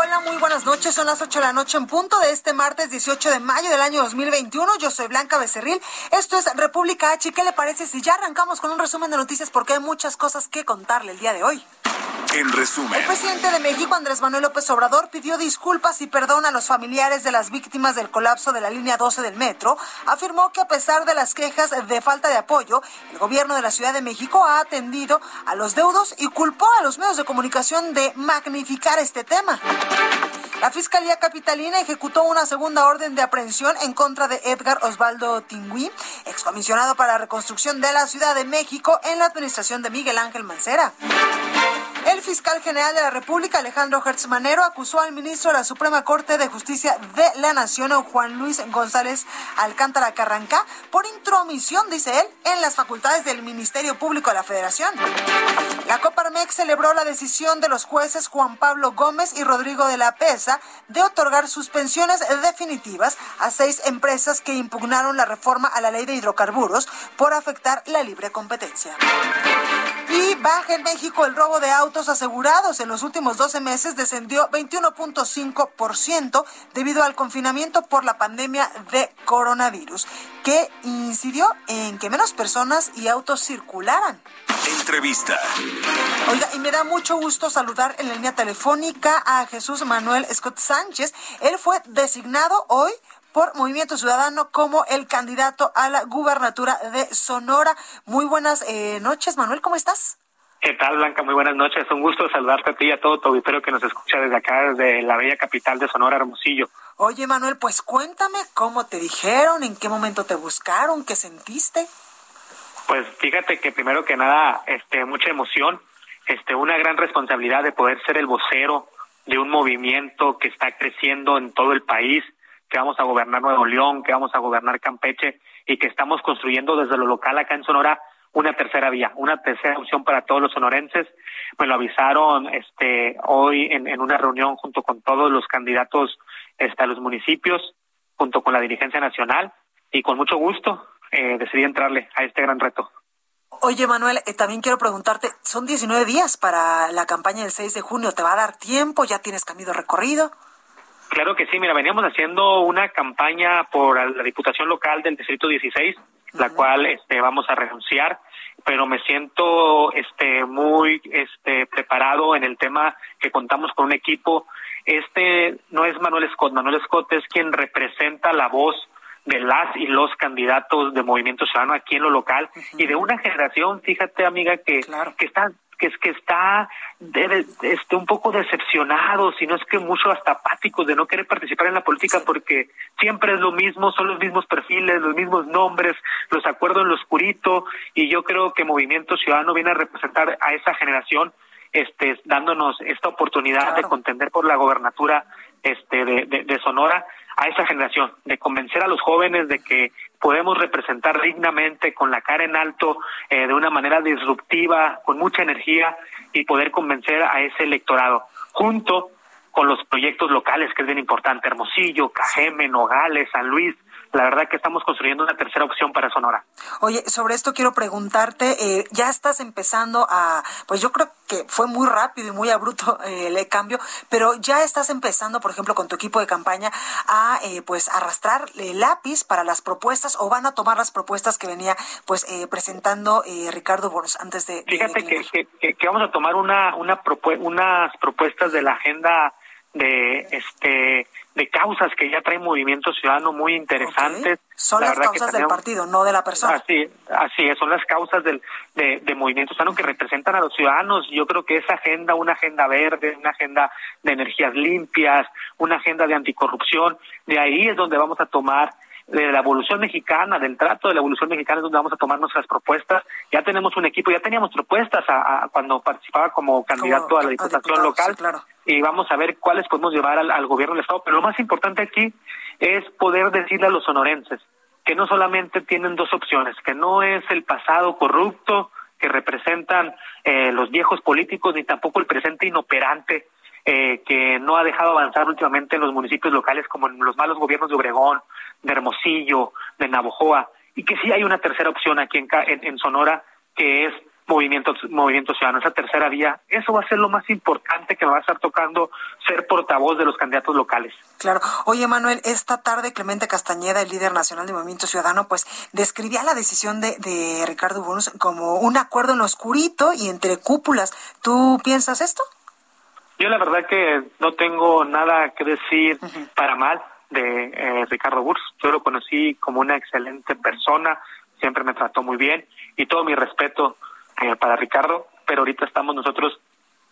Hola, muy buenas noches. Son las 8 de la noche en punto de este martes 18 de mayo del año 2021. Yo soy Blanca Becerril. Esto es República H. ¿Qué le parece si ya arrancamos con un resumen de noticias? Porque hay muchas cosas que contarle el día de hoy. En resumen. El presidente de México, Andrés Manuel López Obrador, pidió disculpas y perdón a los familiares de las víctimas del colapso de la línea 12 del metro. Afirmó que a pesar de las quejas de falta de apoyo, el gobierno de la Ciudad de México ha atendido a los deudos y culpó a los medios de comunicación de magnificar este tema. La Fiscalía Capitalina ejecutó una segunda orden de aprehensión en contra de Edgar Osvaldo Tingüí, excomisionado para la reconstrucción de la Ciudad de México en la administración de Miguel Ángel Mancera. El fiscal general de la República, Alejandro Hertz Manero, acusó al ministro de la Suprema Corte de Justicia de la Nación, Juan Luis González Alcántara Carranca, por intromisión, dice él, en las facultades del Ministerio Público de la Federación. La Coparmex celebró la decisión de los jueces Juan Pablo Gómez y Rodrigo de la Pesa de otorgar suspensiones definitivas a seis empresas que impugnaron la reforma a la ley de hidrocarburos por afectar la libre competencia. Y baja en México el robo de autos asegurados. En los últimos 12 meses descendió 21.5% debido al confinamiento por la pandemia de coronavirus, que incidió en que menos personas y autos circularan. Entrevista. Oiga, y me da mucho gusto saludar en la línea telefónica a Jesús Manuel Scott Sánchez. Él fue designado hoy por Movimiento Ciudadano como el candidato a la gubernatura de Sonora. Muy buenas eh, noches, Manuel, ¿cómo estás? ¿Qué tal, Blanca? Muy buenas noches. Un gusto saludarte a ti y a todo tu auditorio que nos escucha desde acá, desde la bella capital de Sonora, Hermosillo. Oye, Manuel, pues cuéntame cómo te dijeron, en qué momento te buscaron, qué sentiste. Pues fíjate que primero que nada, este, mucha emoción, este, una gran responsabilidad de poder ser el vocero de un movimiento que está creciendo en todo el país, que vamos a gobernar Nuevo León, que vamos a gobernar Campeche y que estamos construyendo desde lo local acá en Sonora una tercera vía, una tercera opción para todos los sonorenses. Me lo avisaron este hoy en, una reunión junto con todos los candidatos este, a los municipios, junto con la dirigencia nacional y con mucho gusto eh, decidí entrarle a este gran reto. Oye, Manuel, eh, también quiero preguntarte, son 19 días para la campaña del 6 de junio, ¿te va a dar tiempo? ¿Ya tienes camino recorrido? Claro que sí, mira, veníamos haciendo una campaña por la Diputación Local del Distrito 16, la cual este, vamos a renunciar, pero me siento este, muy este, preparado en el tema que contamos con un equipo. Este no es Manuel Scott, Manuel Scott es quien representa la voz de las y los candidatos de Movimiento Ciudadano aquí en lo local y de una generación, fíjate amiga, que, que está que es que está de, este un poco decepcionado, si no es que mucho hasta apáticos de no querer participar en la política porque siempre es lo mismo, son los mismos perfiles, los mismos nombres, los acuerdos en lo oscurito y yo creo que Movimiento Ciudadano viene a representar a esa generación este dándonos esta oportunidad de contender por la gobernatura este de, de Sonora a esa generación, de convencer a los jóvenes de que podemos representar dignamente, con la cara en alto, eh, de una manera disruptiva, con mucha energía y poder convencer a ese electorado, junto con los proyectos locales, que es bien importante, Hermosillo, Cajeme, Nogales, San Luis, la verdad que estamos construyendo una tercera opción para Sonora. Oye, sobre esto quiero preguntarte, eh, ya estás empezando a, pues yo creo que fue muy rápido y muy abrupto eh, el cambio, pero ya estás empezando, por ejemplo, con tu equipo de campaña a, eh, pues, arrastrar el lápiz para las propuestas o van a tomar las propuestas que venía, pues, presentando Ricardo Boros antes de. Fíjate que, que, vamos a tomar una, una unas propuestas de la agenda de este de causas que ya trae Movimiento Ciudadano muy interesantes. Son las causas del partido, no de la persona. Así, así es, son las causas del, de, de Movimiento Ciudadano que representan a los ciudadanos. Yo creo que esa agenda, una agenda verde, una agenda de energías limpias, una agenda de anticorrupción, de ahí es donde vamos a tomar de la evolución mexicana, del trato de la evolución mexicana, es donde vamos a tomar nuestras propuestas. Ya tenemos un equipo, ya teníamos propuestas a, cuando participaba como candidato a la diputación local y vamos a ver cuáles podemos llevar al, gobierno del Estado. Pero lo más importante aquí es poder decirle a los sonorenses que no solamente tienen dos opciones, que no es el pasado corrupto que representan eh, los viejos políticos, ni tampoco el presente inoperante eh, que no ha dejado avanzar últimamente en los municipios locales como en los malos gobiernos de Obregón, de Hermosillo, de Navojoa, y que sí hay una tercera opción aquí en, en, Sonora, que es movimiento, movimiento ciudadano, esa tercera vía, eso va a ser lo más importante que me va a estar tocando ser portavoz de los candidatos locales. Claro. Oye, Manuel, esta tarde Clemente Castañeda, el líder nacional de Movimiento Ciudadano, pues describía la decisión de, de Ricardo Bonus como un acuerdo en oscurito y entre cúpulas. ¿Tú piensas esto? Yo la verdad que no tengo nada que decir para mal de eh, Ricardo Burs. Yo lo conocí como una excelente persona, siempre me trató muy bien y todo mi respeto eh, para Ricardo, pero ahorita estamos nosotros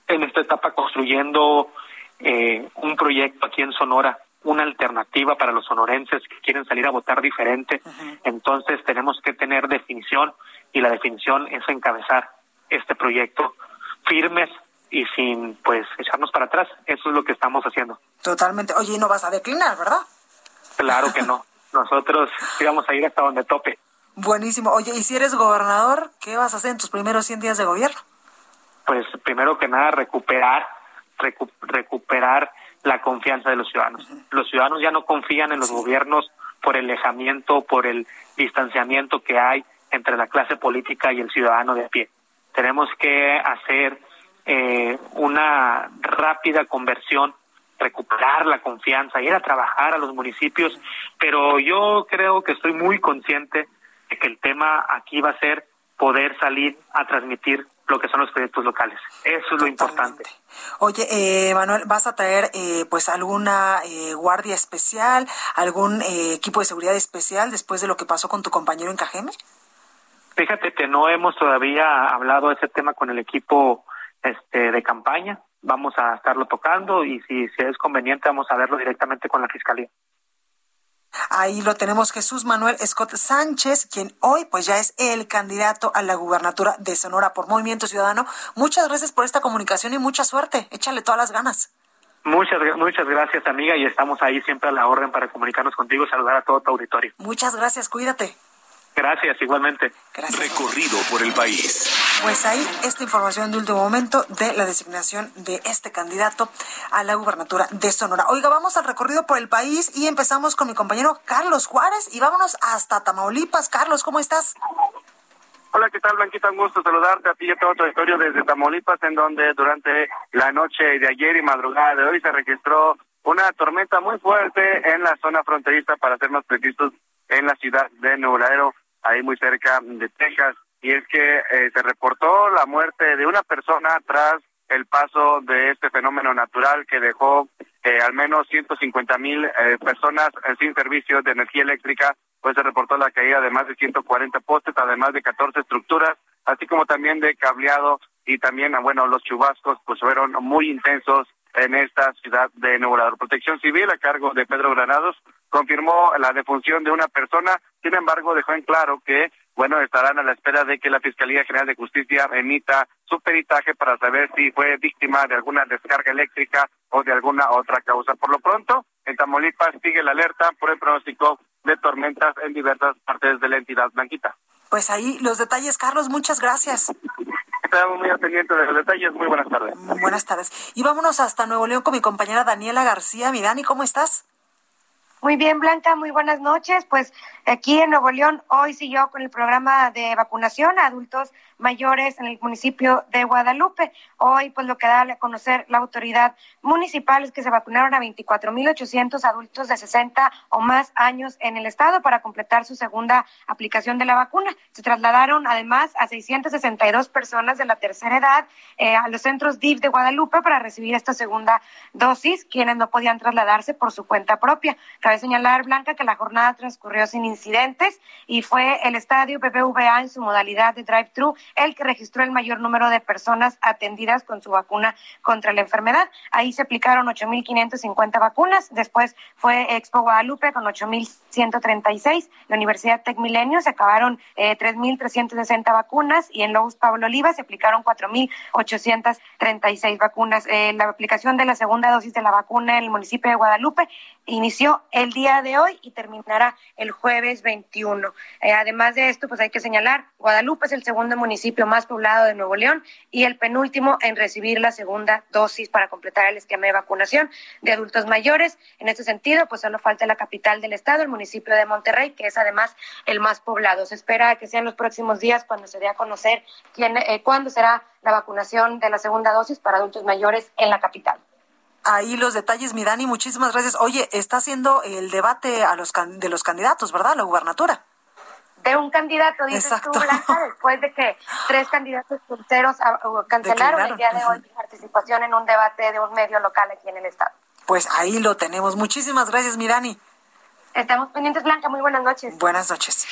en esta etapa construyendo eh, un proyecto aquí en Sonora, una alternativa para los sonorenses que quieren salir a votar diferente. Entonces tenemos que tener definición y la definición es encabezar este proyecto firmes y sin pues echarnos para atrás. Eso es lo que estamos haciendo. Totalmente. Oye, y no vas a declinar, ¿verdad? Claro que no. Nosotros íbamos a ir hasta donde tope. Buenísimo. Oye, ¿y si eres gobernador, qué vas a hacer en tus primeros 100 días de gobierno? Pues primero que nada recuperar recuperar la confianza de los ciudadanos. Los ciudadanos ya no confían en los gobiernos por el alejamiento, por el distanciamiento que hay entre la clase política y el ciudadano de a pie. Tenemos que hacer eh, una rápida conversión recuperar la confianza, ir a trabajar a los municipios, pero yo creo que estoy muy consciente de que el tema aquí va a ser poder salir a transmitir lo que son los proyectos locales. Eso es lo importante. Oye, eh, Manuel, ¿vas a traer eh, pues alguna eh, guardia especial, algún eh, equipo de seguridad especial después de lo que pasó con tu compañero en Cajeme? Fíjate que no hemos todavía hablado de ese tema con el equipo este, de campaña vamos a estarlo tocando y si, si es conveniente vamos a verlo directamente con la Fiscalía. Ahí lo tenemos Jesús Manuel Scott Sánchez, quien hoy pues ya es el candidato a la gubernatura de Sonora por Movimiento Ciudadano. Muchas gracias por esta comunicación y mucha suerte. Échale todas las ganas. Muchas, muchas gracias, amiga, y estamos ahí siempre a la orden para comunicarnos contigo y saludar a todo tu auditorio. Muchas gracias, cuídate. Gracias, igualmente. Recorrido por el país. Pues ahí esta información de último momento de la designación de este candidato a la gubernatura de Sonora. Oiga, vamos al recorrido por el país y empezamos con mi compañero Carlos Juárez y vámonos hasta Tamaulipas. Carlos, ¿cómo estás? Hola, ¿qué tal, Blanquita? Un gusto saludarte a ti y a todo tu desde Tamaulipas, en donde durante la noche de ayer y madrugada de hoy se registró una tormenta muy fuerte en la zona fronteriza, para ser más precisos, en la ciudad de Nuevo ahí muy cerca de Texas, y es que eh, se reportó la muerte de una persona tras el paso de este fenómeno natural que dejó eh, al menos 150 mil eh, personas sin servicio de energía eléctrica, pues se reportó la caída de más de 140 postes, además de 14 estructuras, así como también de cableado y también, ah, bueno, los chubascos pues fueron muy intensos en esta ciudad de Nuevo. Protección Civil, a cargo de Pedro Granados, confirmó la defunción de una persona, sin embargo, dejó en claro que, bueno, estarán a la espera de que la Fiscalía General de Justicia emita su peritaje para saber si fue víctima de alguna descarga eléctrica o de alguna otra causa. Por lo pronto, en Tamaulipas sigue la alerta por el pronóstico de tormentas en diversas partes de la entidad blanquita. Pues ahí los detalles, Carlos, muchas gracias. Estamos muy pendientes de los detalles. Muy buenas tardes. Buenas tardes. Y vámonos hasta Nuevo León con mi compañera Daniela García. Mi Dani, ¿cómo estás? Muy bien, Blanca, muy buenas noches. Pues aquí en Nuevo León hoy siguió con el programa de vacunación a adultos mayores en el municipio de Guadalupe. Hoy, pues lo que da a conocer la autoridad municipal es que se vacunaron a 24.800 adultos de 60 o más años en el estado para completar su segunda aplicación de la vacuna. Se trasladaron además a 662 personas de la tercera edad eh, a los centros DIF de Guadalupe para recibir esta segunda dosis, quienes no podían trasladarse por su cuenta propia. Cabe señalar, Blanca, que la jornada transcurrió sin incidentes y fue el estadio BBVA en su modalidad de drive-thru el que registró el mayor número de personas atendidas con su vacuna contra la enfermedad. Ahí se aplicaron 8.550 vacunas. Después fue Expo Guadalupe con 8.136. La Universidad Tec Milenio se acabaron eh, 3.360 vacunas y en Lobos Pablo Oliva se aplicaron 4.836 vacunas. Eh, la aplicación de la segunda dosis de la vacuna en el municipio de Guadalupe inició el día de hoy y terminará el jueves 21. Eh, además de esto, pues hay que señalar, Guadalupe es el segundo municipio más poblado de Nuevo León y el penúltimo en recibir la segunda dosis para completar el esquema de vacunación de adultos mayores. En este sentido, pues solo falta la capital del estado, el municipio de Monterrey, que es además el más poblado. Se espera que sean los próximos días cuando se dé a conocer quién, eh, cuándo será la vacunación de la segunda dosis para adultos mayores en la capital ahí los detalles, mi Dani, muchísimas gracias. Oye, está haciendo el debate a los de los candidatos, ¿verdad? La gubernatura. De un candidato, dices tú, Blanca, después de que tres candidatos punteros ah, cancelaron el día de hoy participación en un debate de un medio local aquí en el estado. Pues ahí lo tenemos. Muchísimas gracias, mi Dani. Estamos pendientes, Blanca. Muy buenas noches. Buenas noches.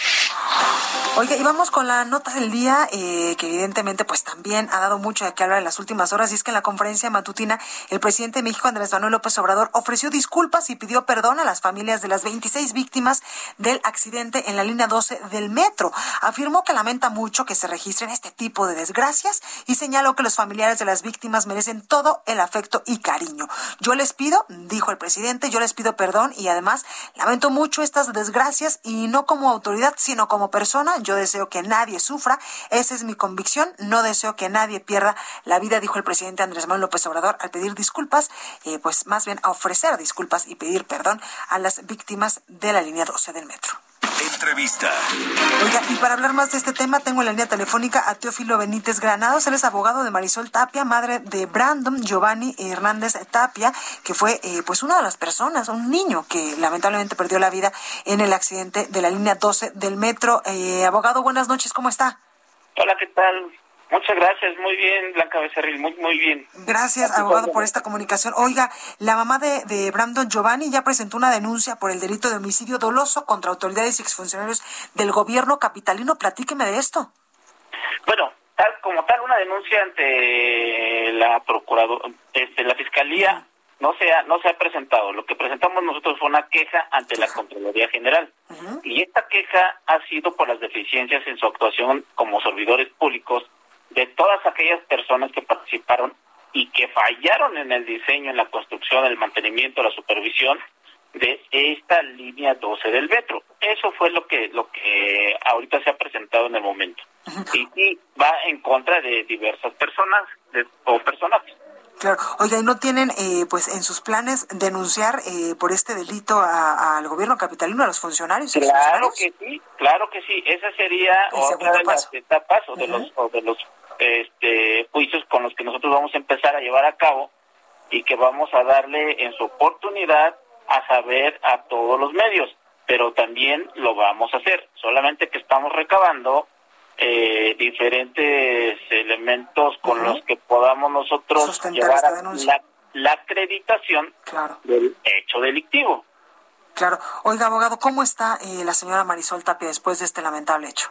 Oiga, y vamos con la nota del día, eh, que evidentemente pues también ha dado mucho de qué hablar en las últimas horas, y es que en la conferencia matutina el presidente de México, Andrés Manuel López Obrador, ofreció disculpas y pidió perdón a las familias de las 26 víctimas del accidente en la línea 12 del metro. Afirmó que lamenta mucho que se registren este tipo de desgracias y señaló que los familiares de las víctimas merecen todo el afecto y cariño. Yo les pido, dijo el presidente, yo les pido perdón y además lamento mucho estas desgracias y no como autoridad, sino como persona. Yo deseo que nadie sufra. Esa es mi convicción. No deseo que nadie pierda la vida, dijo el presidente Andrés Manuel López Obrador al pedir disculpas, eh, pues más bien a ofrecer disculpas y pedir perdón a las víctimas de la línea 12 del metro. Entrevista. Oiga, y para hablar más de este tema, tengo en la línea telefónica a Teófilo Benítez Granados. Él es abogado de Marisol Tapia, madre de Brandon Giovanni Hernández Tapia, que fue eh, pues una de las personas, un niño que lamentablemente perdió la vida en el accidente de la línea 12 del metro. Eh, abogado, buenas noches, ¿cómo está? Hola, ¿qué tal? Muchas gracias, muy bien, Blanca Becerril, muy, muy bien. Gracias, abogado, por esta comunicación. Oiga, la mamá de, de, Brandon Giovanni ya presentó una denuncia por el delito de homicidio doloso contra autoridades y exfuncionarios del gobierno capitalino. Platíqueme de esto. Bueno, tal como tal, una denuncia ante la procuradora, este, la fiscalía no se ha, no se ha presentado. Lo que presentamos nosotros fue una queja ante la Contraloría General. Y esta queja ha sido por las deficiencias en su actuación como servidores públicos de todas aquellas personas que participaron y que fallaron en el diseño, en la construcción, el mantenimiento, la supervisión de esta línea 12 del metro. Eso fue lo que lo que ahorita se ha presentado en el momento. y, va en contra de diversas personas de, o personajes. Claro. Oiga, ¿y no tienen eh, pues en sus planes denunciar eh, por este delito al gobierno capitalino, a los funcionarios? Claro que sí, claro que sí. Esa sería otra de las etapas o de los, o de los este, juicios con los que nosotros vamos a empezar a llevar a cabo y que vamos a darle en su oportunidad a saber a todos los medios, pero también lo vamos a hacer, solamente que estamos recabando eh, diferentes elementos con los que podamos nosotros llevar a la, acreditación del hecho delictivo. Claro. Oiga, abogado, ¿cómo está eh, la señora Marisol Tapia después de este lamentable hecho?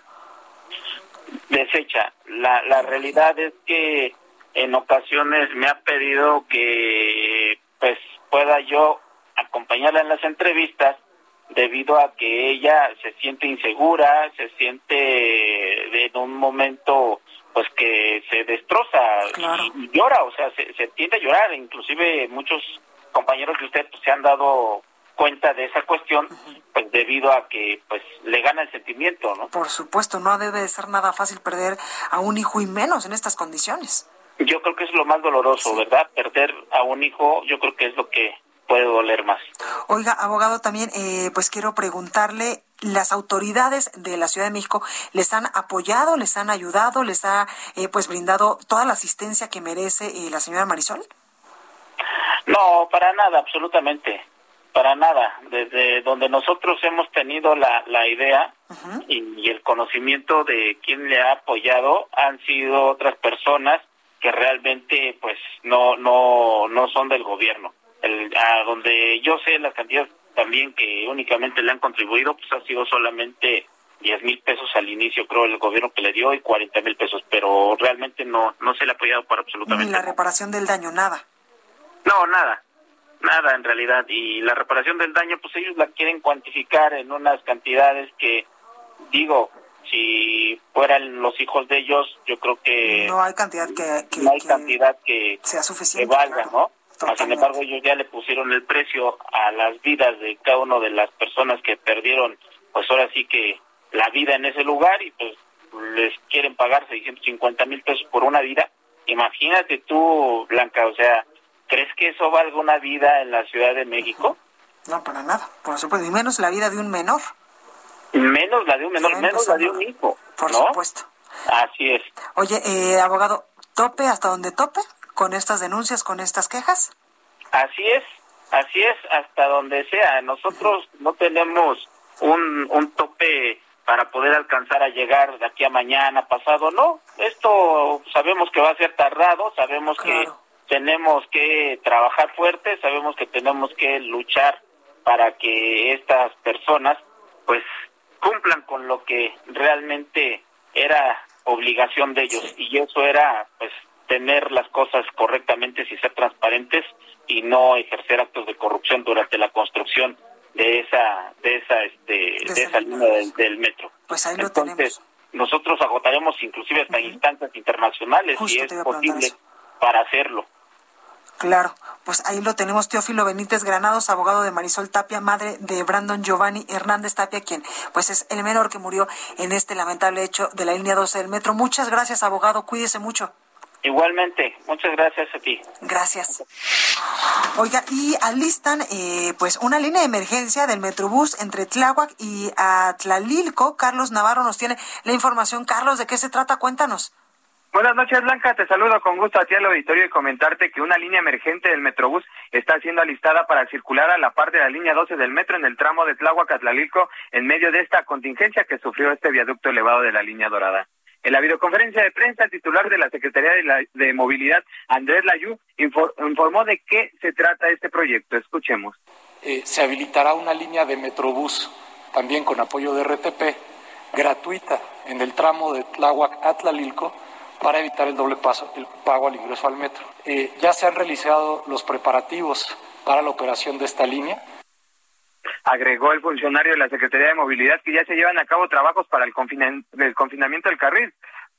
Deshecha. La, la realidad es que en ocasiones me ha pedido que pues pueda yo acompañarla en las entrevistas debido a que ella se siente insegura, se siente en un momento pues que se destroza y, llora, o sea, se, se tiende a llorar, inclusive muchos compañeros de usted pues, se han dado cuenta de esa cuestión, pues debido a que pues le gana el sentimiento, ¿no? Por supuesto, no debe de ser nada fácil perder a un hijo y menos en estas condiciones. Yo creo que es lo más doloroso, ¿verdad? Perder a un hijo, yo creo que es lo que puede doler más. Oiga, abogado, también eh, pues quiero preguntarle, ¿las autoridades de la Ciudad de México les han apoyado, les han ayudado, les ha eh, pues brindado toda la asistencia que merece eh, la señora Marisol? No, para nada, absolutamente, para nada. Desde donde nosotros hemos tenido la, la idea y, y el conocimiento de quién le ha apoyado han sido otras personas que realmente pues no no no son del gobierno el, a donde yo sé las cantidades también que únicamente le han contribuido, pues ha sido solamente 10 mil pesos al inicio, creo, el gobierno que le dio y 40 mil pesos, pero realmente no no se le ha apoyado por absolutamente Ni la reparación del daño, nada. No, nada, nada en realidad. Y la reparación del daño, pues ellos la quieren cuantificar en unas cantidades que, digo, si fueran los hijos de ellos, yo creo que... No hay cantidad que... que no hay que cantidad que, sea que suficiente. valga, claro. ¿no? Mas, Sin embargo, ellos ya le pusieron el precio a las vidas de cada una de las personas que perdieron, pues ahora sí que la vida en ese lugar y pues les quieren pagar 650 mil pesos por una vida. Imagínate tú, Blanca, o sea, ¿crees que eso valga una vida en la Ciudad de México? No, para nada. Por supuesto. Y menos la vida de un menor. Menos la de un menor, menos la de un hijo, Por ¿no? supuesto. Así es. Oye, eh, abogado, ¿tope hasta donde tope con estas denuncias, con estas quejas? Así es, así es, hasta donde sea. Nosotros no tenemos un, un tope para poder alcanzar a llegar de aquí a mañana, pasado, no. Esto sabemos que va a ser tardado, sabemos Claro. que tenemos que trabajar fuerte, sabemos que tenemos que luchar para que estas personas pues cumplan con lo que realmente era obligación de ellos y eso era pues tener las cosas correctamente y ser transparentes y no ejercer actos de corrupción durante la construcción de esa de esa este de, esa esa línea. del, del metro. Pues ahí lo Entonces, tenemos. nosotros agotaremos inclusive hasta instancias internacionales Justo si es posible eso. para hacerlo. Claro, pues ahí lo tenemos, Teófilo Benítez Granados, abogado de Marisol Tapia, madre de Brandon Giovanni Hernández Tapia, quien pues es el menor que murió en este lamentable hecho de la línea 12 del metro. Muchas gracias, abogado, cuídese mucho. Igualmente, muchas gracias a ti. Gracias. Oiga, y alistan eh, pues una línea de emergencia del Metrobús entre Tláhuac y Atlalilco. Carlos Navarro nos tiene la información. Carlos, ¿de qué se trata? Cuéntanos. Buenas noches, Blanca. Te saludo con gusto a ti al auditorio y comentarte que una línea emergente del Metrobús está siendo alistada para circular a la par de la línea 12 del metro en el tramo de Tláhuac a Tlalilco en medio de esta contingencia que sufrió este viaducto elevado de la línea dorada. En la videoconferencia de prensa, el titular de la Secretaría de, la- Movilidad, Andrés Layú, infor- informó de qué se trata este proyecto. Escuchemos. eh, se habilitará una línea de Metrobús, también con apoyo de RTP, gratuita en el tramo de Tláhuac a Tlalilco para evitar el doble paso, el pago al ingreso al metro. Eh, ya se han realizado los preparativos para la operación de esta línea. Agregó el funcionario de la Secretaría de Movilidad que ya se llevan a cabo trabajos para el, confina- el confinamiento del carril.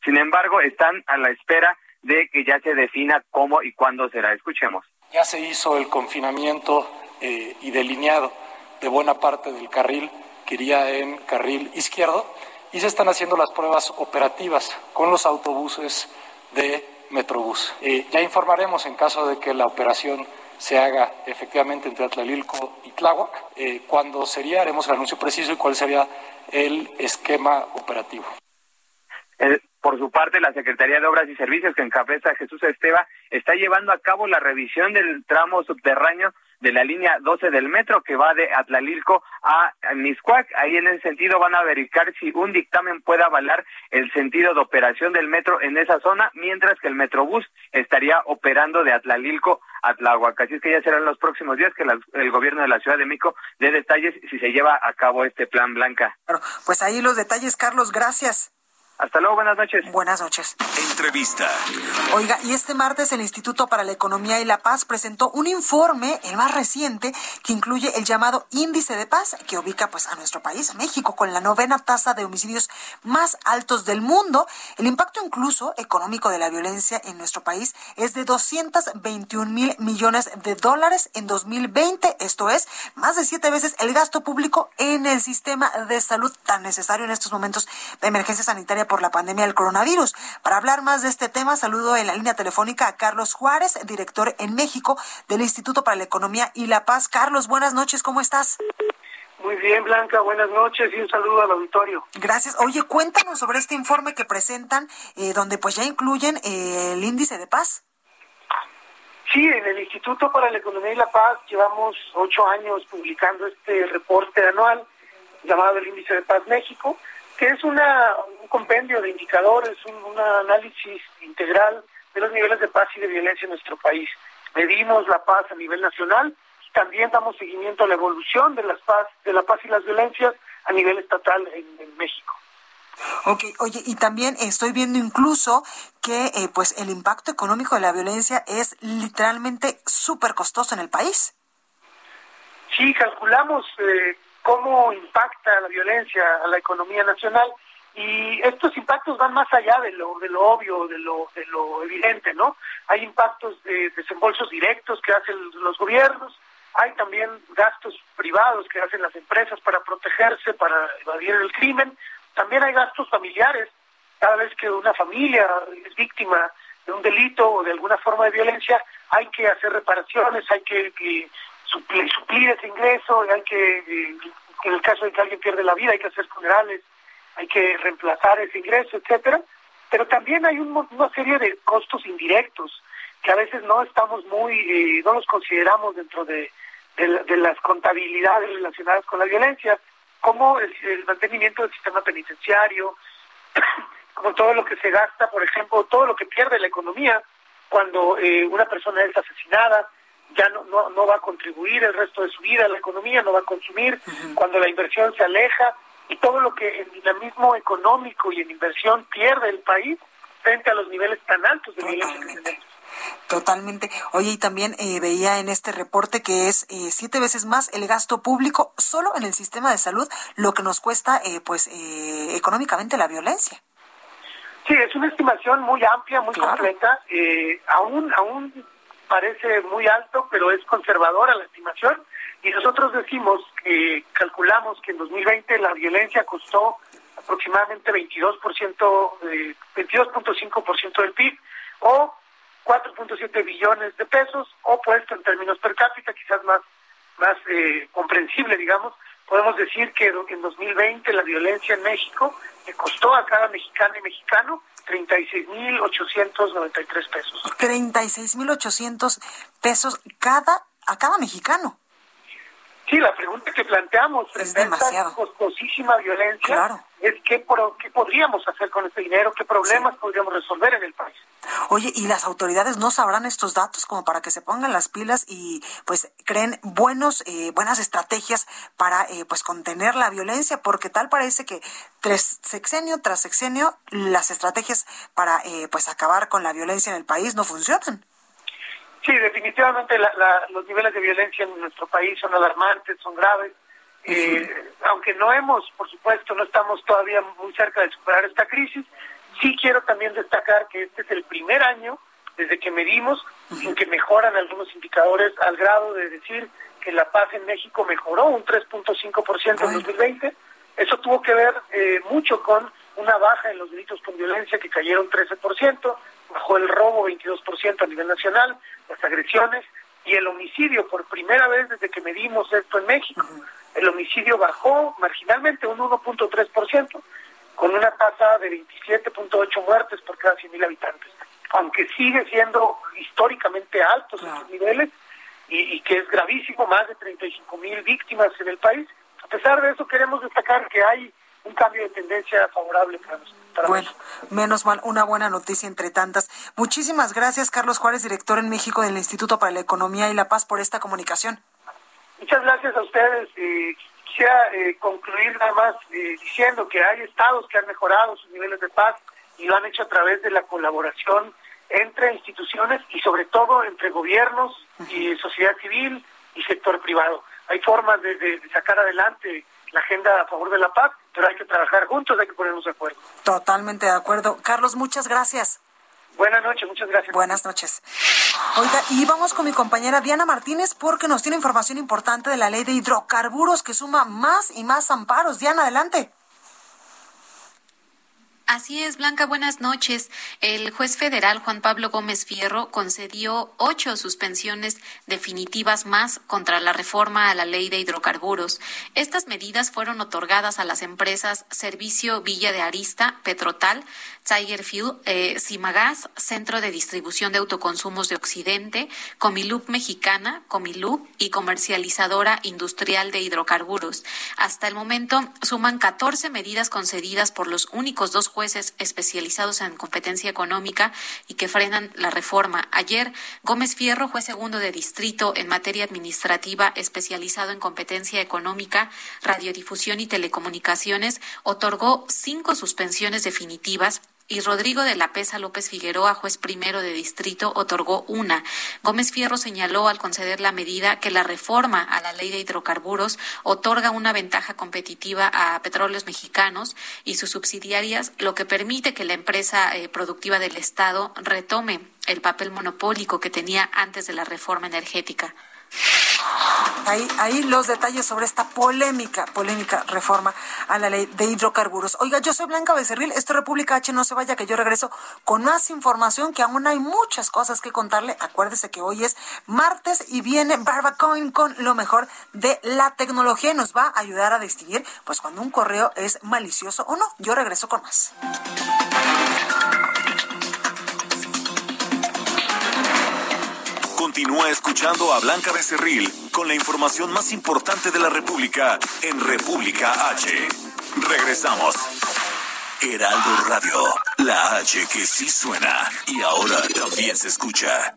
Sin embargo, están a la espera de que ya se defina cómo y cuándo será. Escuchemos. Ya se hizo el confinamiento eh, y delineado de buena parte del carril que iría en carril izquierdo y se están haciendo las pruebas operativas con los autobuses de Metrobús. Eh, ya informaremos en caso de que la operación se haga efectivamente entre Atlalilco y Tláhuac, eh, cuándo sería, haremos el anuncio preciso y cuál sería el esquema operativo. Eh, por su parte, la Secretaría de Obras y Servicios que encabeza Jesús Esteva está llevando a cabo la revisión del tramo subterráneo de la línea 12 del metro que va de Atlalilco a Miscuac. Ahí en ese sentido van a verificar si un dictamen puede avalar el sentido de operación del metro en esa zona, mientras que el Metrobús estaría operando de Atlalilco a Tláhuac. Así es que ya serán los próximos días que la- el gobierno de la Ciudad de México dé detalles si se lleva a cabo este plan Blanca. Pues ahí los detalles, Carlos, gracias. Hasta luego, buenas noches. Buenas noches. Entrevista. Oiga, y este martes el Instituto para la Economía y la Paz presentó un informe, el más reciente, que incluye el llamado Índice de Paz, que ubica pues a nuestro país, a México, con la novena tasa de homicidios más altos del mundo. El impacto incluso económico de la violencia en nuestro país es de 221 mil millones de dólares en 2020, esto es más de siete veces el gasto público en el sistema de salud tan necesario en estos momentos de emergencia sanitaria por la pandemia del coronavirus. Para hablar más de este tema, saludo en la línea telefónica a Carlos Juárez, director en México del Instituto para la Economía y la Paz. Carlos, buenas noches, ¿cómo estás? Muy bien, Blanca, buenas noches y un saludo al auditorio. Gracias. Oye, cuéntanos sobre este informe que presentan, eh, donde pues ya incluyen eh, el índice de paz. Sí, en el Instituto para la Economía y la Paz llevamos ocho años publicando este reporte anual llamado el Índice de Paz México, que es una, un compendio de indicadores, un, un análisis integral de los niveles de paz y de violencia en nuestro país. Medimos la paz a nivel nacional y también damos seguimiento a la evolución de, las paz, de la paz y las violencias a nivel estatal en, en México. Ok, oye, y también estoy viendo incluso que eh, pues el impacto económico de la violencia es literalmente súper costoso en el país. Sí, calculamos eh, cómo impacta la violencia a la economía nacional y estos impactos van más allá de lo de lo obvio, de lo de lo evidente, ¿no? Hay impactos de desembolsos directos que hacen los gobiernos, hay también gastos privados que hacen las empresas para protegerse, para evadir el crimen, también hay gastos familiares. Cada vez que una familia es víctima de un delito o de alguna forma de violencia, hay que hacer reparaciones, hay que, que suplir, suplir, ese ingreso, hay que, en el caso de que alguien pierde la vida, hay que hacer funerales, hay que reemplazar ese ingreso, etcétera. Pero también hay un, una serie de costos indirectos que a veces no estamos muy, eh, no los consideramos dentro de, de, de las contabilidades relacionadas con la violencia como el, el, mantenimiento del sistema penitenciario, como todo lo que se gasta, por ejemplo, todo lo que pierde la economía cuando eh, una persona es asesinada, ya no, no, no va a contribuir el resto de su vida a la economía, no va a consumir, uh -huh. cuando la inversión se aleja y todo lo que en dinamismo económico y en inversión pierde el país frente a los niveles tan altos de violencia que tenemos. Totalmente. Oye, y también eh, veía en este reporte que es eh, siete veces más el gasto público solo en el sistema de salud, lo que nos cuesta, eh, pues, económicamente la violencia. Sí, es una estimación muy amplia, muy claro. completa. aún, aún parece muy alto, pero es conservadora la estimación. Y nosotros decimos que calculamos que en 2020 la violencia costó aproximadamente 22%, eh, 22.5% del PIB o 4.7 billones de pesos o puesto en términos per cápita quizás más más eh, comprensible digamos podemos decir que en 2020 la violencia en México le costó a cada mexicana y mexicano 36.893 pesos 36.800 pesos cada a cada mexicano Sí, la pregunta que planteamos es demasiado. esta costosísima violencia claro. Es qué, pro, qué podríamos hacer con este dinero, qué problemas sí. podríamos resolver en el país. Oye, ¿y las autoridades no sabrán estos datos como para que se pongan las pilas y pues creen buenos eh, buenas estrategias para eh, pues contener la violencia? Porque tal parece que tres sexenio tras sexenio las estrategias para eh, pues acabar con la violencia en el país no funcionan. Sí, definitivamente la, la, los niveles de violencia en nuestro país son alarmantes, son graves. Eh, aunque no hemos, por supuesto, no estamos todavía muy cerca de superar esta crisis, sí quiero también destacar que este es el primer año desde que medimos en que mejoran algunos indicadores al grado de decir que la paz en México mejoró un 3.5% en 2020. Eso tuvo que ver eh, mucho con una baja en los delitos con violencia que cayeron 13%, bajó el robo 22% a nivel nacional, las agresiones y el homicidio por primera vez desde que medimos esto en México. Uh -huh. El homicidio bajó marginalmente un 1.3% con una tasa de 27.8 muertes por cada 100.000 habitantes, aunque sigue siendo históricamente altos claro. estos niveles y, y, que es gravísimo, más de 35.000 víctimas en el país. A pesar de eso queremos destacar que hay un cambio de tendencia favorable para nosotros. Bueno, menos mal, una buena noticia entre tantas. Muchísimas gracias, Carlos Juárez, director en México del Instituto para la Economía y la Paz, por esta comunicación. Muchas gracias a ustedes. Eh, quisiera eh, concluir nada más eh, diciendo que hay estados que han mejorado sus niveles de paz y lo han hecho a través de la colaboración entre instituciones y sobre todo entre gobiernos y sociedad civil y sector privado. Hay formas de, de, de sacar adelante la agenda a favor de la paz, pero hay que trabajar juntos, hay que ponernos de acuerdo. Totalmente de acuerdo. Carlos, muchas gracias. Buenas noches, muchas gracias. Buenas noches. Oiga, y vamos con mi compañera Diana Martínez porque nos tiene información importante de la ley de hidrocarburos que suma más y más amparos. Diana, adelante. Así es, Blanca, buenas noches. El juez federal Juan Pablo Gómez Fierro concedió ocho suspensiones definitivas más contra la reforma a la ley de hidrocarburos. Estas medidas fueron otorgadas a las empresas Servicio Villa de Arista, Petrotal, Tiger Fuel, eh, Cimagas, Centro de Distribución de Autoconsumos de Occidente, Comilup Mexicana, Comilup y Comercializadora Industrial de Hidrocarburos. Hasta el momento suman 14 medidas concedidas por los únicos dos jueces especializados en competencia económica y que frenan la reforma. Ayer, Gómez Fierro, juez segundo de distrito en materia administrativa especializado en competencia económica, radiodifusión y telecomunicaciones, otorgó cinco suspensiones definitivas y Rodrigo de la Pesa López Figueroa, juez primero de distrito, otorgó una. Gómez Fierro señaló al conceder la medida que la reforma a la ley de hidrocarburos otorga una ventaja competitiva a petróleos mexicanos y sus subsidiarias, lo que permite que la empresa eh, productiva del Estado retome el papel monopólico que tenía antes de la reforma energética. Ahí, ahí los detalles sobre esta polémica, polémica reforma a la ley de hidrocarburos. Oiga, yo soy Blanca Becerril, esto es República H, no se vaya que yo regreso con más información, que aún hay muchas cosas que contarle. Acuérdese que hoy es martes y viene Barbacoin con lo mejor de la tecnología y nos va a ayudar a distinguir pues cuando un correo es malicioso o no. Yo regreso con más. Continúa escuchando a Blanca Becerril con la información más importante de la República en República H. Regresamos. Heraldo Radio, la H que sí suena y ahora también se escucha.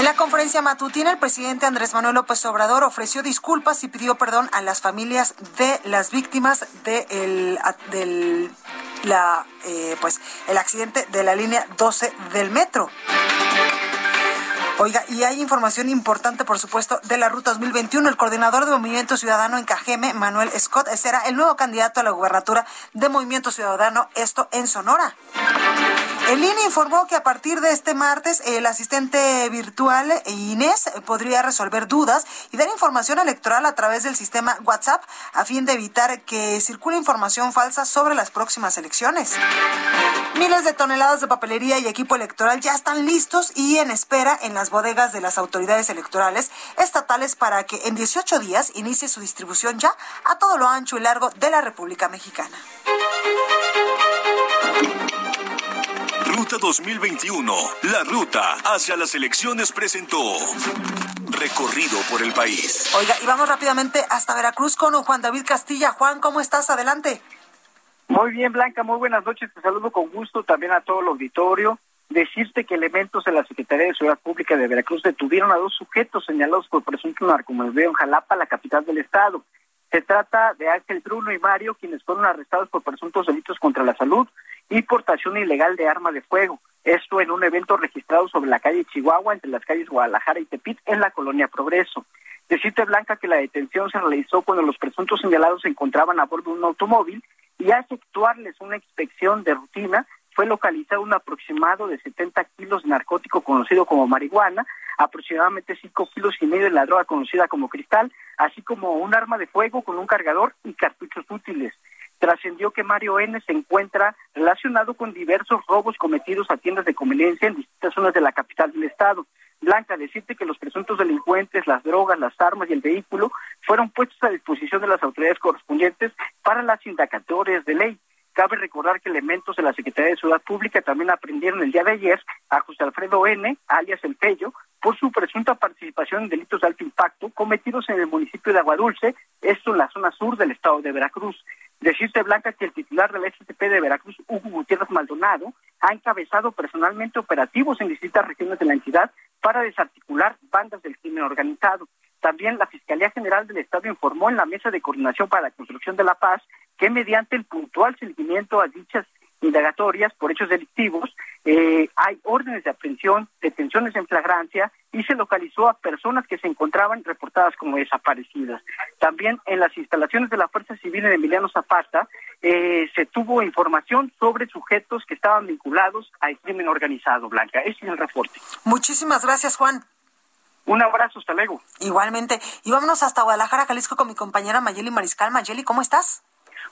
En la conferencia matutina, el presidente Andrés Manuel López Obrador ofreció disculpas y pidió perdón a las familias de las víctimas de el, del la, eh, pues, el accidente de la línea 12 del metro. Oiga, y hay información importante, por supuesto, de la Ruta 2021. El coordinador de Movimiento Ciudadano en Cajeme, Manuel Scott, será el nuevo candidato a la gubernatura de Movimiento Ciudadano, esto en Sonora. El INE informó que a partir de este martes el asistente virtual Inés podría resolver dudas y dar información electoral a través del sistema WhatsApp a fin de evitar que circule información falsa sobre las próximas elecciones. Miles de toneladas de papelería y equipo electoral ya están listos y en espera en las bodegas de las autoridades electorales estatales para que en 18 días inicie su distribución ya a todo lo ancho y largo de la República Mexicana. Ruta 2021, la ruta hacia las elecciones presentó. Recorrido por el país. Oiga, y vamos rápidamente hasta Veracruz con Juan David Castilla. Juan, ¿cómo estás? Adelante. Muy bien, Blanca, muy buenas noches. Te saludo con gusto también a todo el auditorio. Decirte que elementos de la Secretaría de Seguridad Pública de Veracruz detuvieron a dos sujetos señalados por presunto narcomenudeo en Jalapa, la capital del estado. Se trata de Ángel Bruno y Mario, quienes fueron arrestados por presuntos delitos contra la salud y portación ilegal de arma de fuego. Esto en un evento registrado sobre la calle Chihuahua, entre las calles Guadalajara y Tepit, en la colonia Progreso. Decirte, Blanca, que la detención se realizó cuando los presuntos señalados se encontraban a bordo de un automóvil y al efectuarles una inspección de rutina, fue localizado un aproximado de 70 kilos de narcótico conocido como marihuana, aproximadamente 5 kilos y medio de la droga conocida como cristal, así como un arma de fuego con un cargador y cartuchos útiles. Trascendió que Mario N. se encuentra relacionado con diversos robos cometidos a tiendas de conveniencia en distintas zonas de la capital del estado. Blanca, decirte que los presuntos delincuentes, las drogas, las armas y el vehículo fueron puestos a disposición de las autoridades correspondientes para las indagatorias de ley. Cabe recordar que elementos de la Secretaría de Ciudad Pública también aprendieron el día de ayer a José Alfredo N., alias El Pello, por su presunta participación en delitos de alto impacto cometidos en el municipio de Aguadulce, esto en la zona sur del estado de Veracruz. Decirte, Blanca, que el titular del STP de Veracruz, Hugo Gutiérrez Maldonado, ha encabezado personalmente operativos en distintas regiones de la entidad para desarticular bandas del crimen organizado. También la Fiscalía General del Estado informó en la Mesa de Coordinación para la Construcción de la Paz que mediante el puntual seguimiento a dichas indagatorias por hechos delictivos, eh, hay órdenes de aprehensión, detenciones en flagrancia y se localizó a personas que se encontraban reportadas como desaparecidas. También en las instalaciones de la Fuerza Civil en Emiliano Zapata eh, se tuvo información sobre sujetos que estaban vinculados al crimen organizado, Blanca. Ese es el reporte. Muchísimas gracias, Juan. Un abrazo, hasta luego. Igualmente. Y vámonos hasta Guadalajara, Jalisco, con mi compañera Mayeli Mariscal. Mayeli, ¿cómo estás?